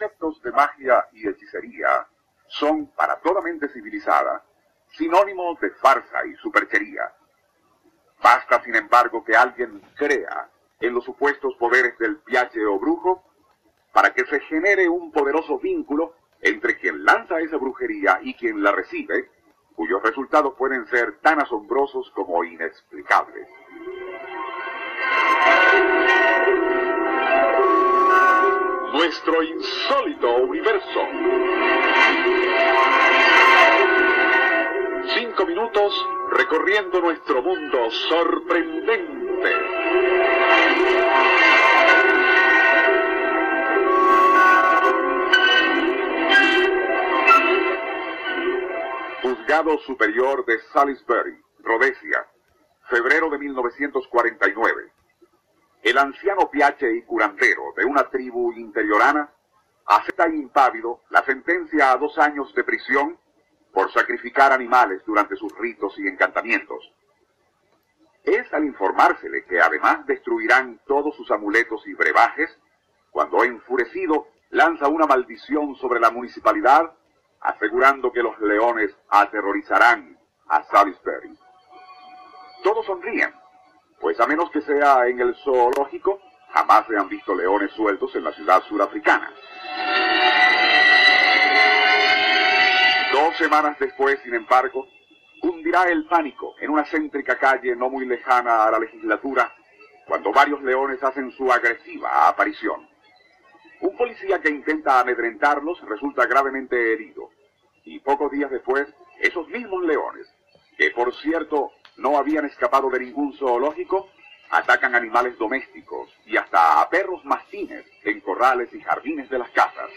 Conceptos de magia y hechicería son, para toda mente civilizada, sinónimos de farsa y superchería. Basta, sin embargo, que alguien crea en los supuestos poderes del piache o brujo para que se genere un poderoso vínculo entre quien lanza esa brujería y quien la recibe, cuyos resultados pueden ser tan asombrosos como inexplicables. Nuestro insólito universo. Cinco minutos recorriendo nuestro mundo sorprendente. Juzgado Superior de Salisbury, Rhodesia, febrero de 1949. El anciano piache y curandero de una tribu interiorana acepta impávido la sentencia a dos años de prisión por sacrificar animales durante sus ritos y encantamientos. Es al informársele que además destruirán todos sus amuletos y brebajes, cuando enfurecido lanza una maldición sobre la municipalidad, asegurando que los leones aterrorizarán a Salisbury. Todos sonríen, pues a menos que sea en el zoológico, jamás se han visto leones sueltos en la ciudad surafricana. Dos semanas después, sin embargo, hundirá el pánico en una céntrica calle no muy lejana a la legislatura, cuando varios leones hacen su agresiva aparición. Un policía que intenta amedrentarlos resulta gravemente herido, y pocos días después, esos mismos leones, que por cierto no habían escapado de ningún zoológico, atacan animales domésticos y hasta a perros mastines en corrales y jardines de las casas.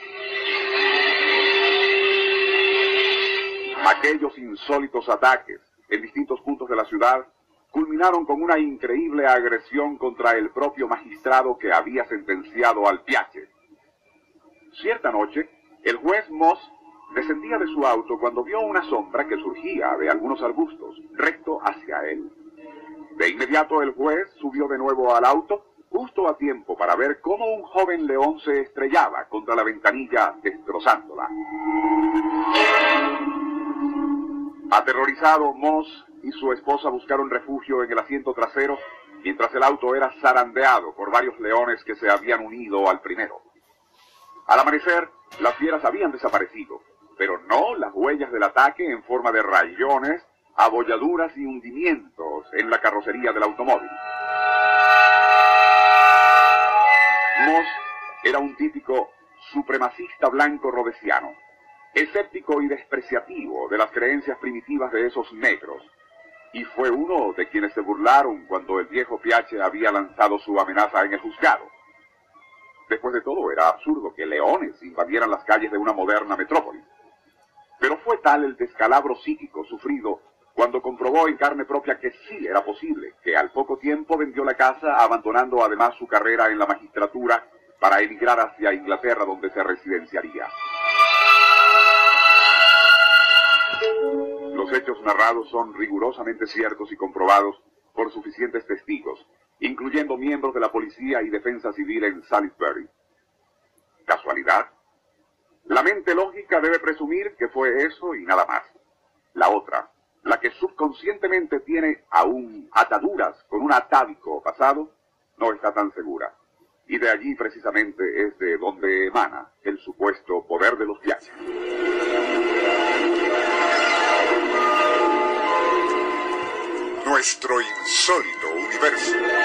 Aquellos insólitos ataques en distintos puntos de la ciudad culminaron con una increíble agresión contra el propio magistrado que había sentenciado al piache. Cierta noche, el juez Moss descendía de su auto cuando vio una sombra que surgía de algunos arbustos, recto hacia él. De inmediato el juez subió de nuevo al auto, justo a tiempo para ver cómo un joven león se estrellaba contra la ventanilla, destrozándola. Aterrorizado, Moss y su esposa buscaron refugio en el asiento trasero, mientras el auto era zarandeado por varios leones que se habían unido al primero. Al amanecer, las fieras habían desaparecido, pero no las huellas del ataque en forma de rayones, abolladuras y hundimientos en la carrocería del automóvil. Moss era un típico supremacista blanco rodesiano, escéptico y despreciativo de las creencias primitivas de esos negros, y fue uno de quienes se burlaron cuando el viejo Piache había lanzado su amenaza en el juzgado. Después de todo, era absurdo que leones invadieran las calles de una moderna metrópolis. Pero fue tal el descalabro psíquico sufrido cuando comprobó en carne propia que sí era posible, que al poco tiempo vendió la casa, abandonando además su carrera en la magistratura para emigrar hacia Inglaterra donde se residenciaría. Los hechos narrados son rigurosamente ciertos y comprobados por suficientes testigos, incluyendo miembros de la policía y defensa civil en Salisbury. ¿Casualidad? La mente lógica debe presumir que fue eso y nada más. La otra, la que subconscientemente tiene aún ataduras con un atávico pasado, no está tan segura. Y de allí precisamente es de donde emana el supuesto poder de los viajes. Nuestro insólito universo.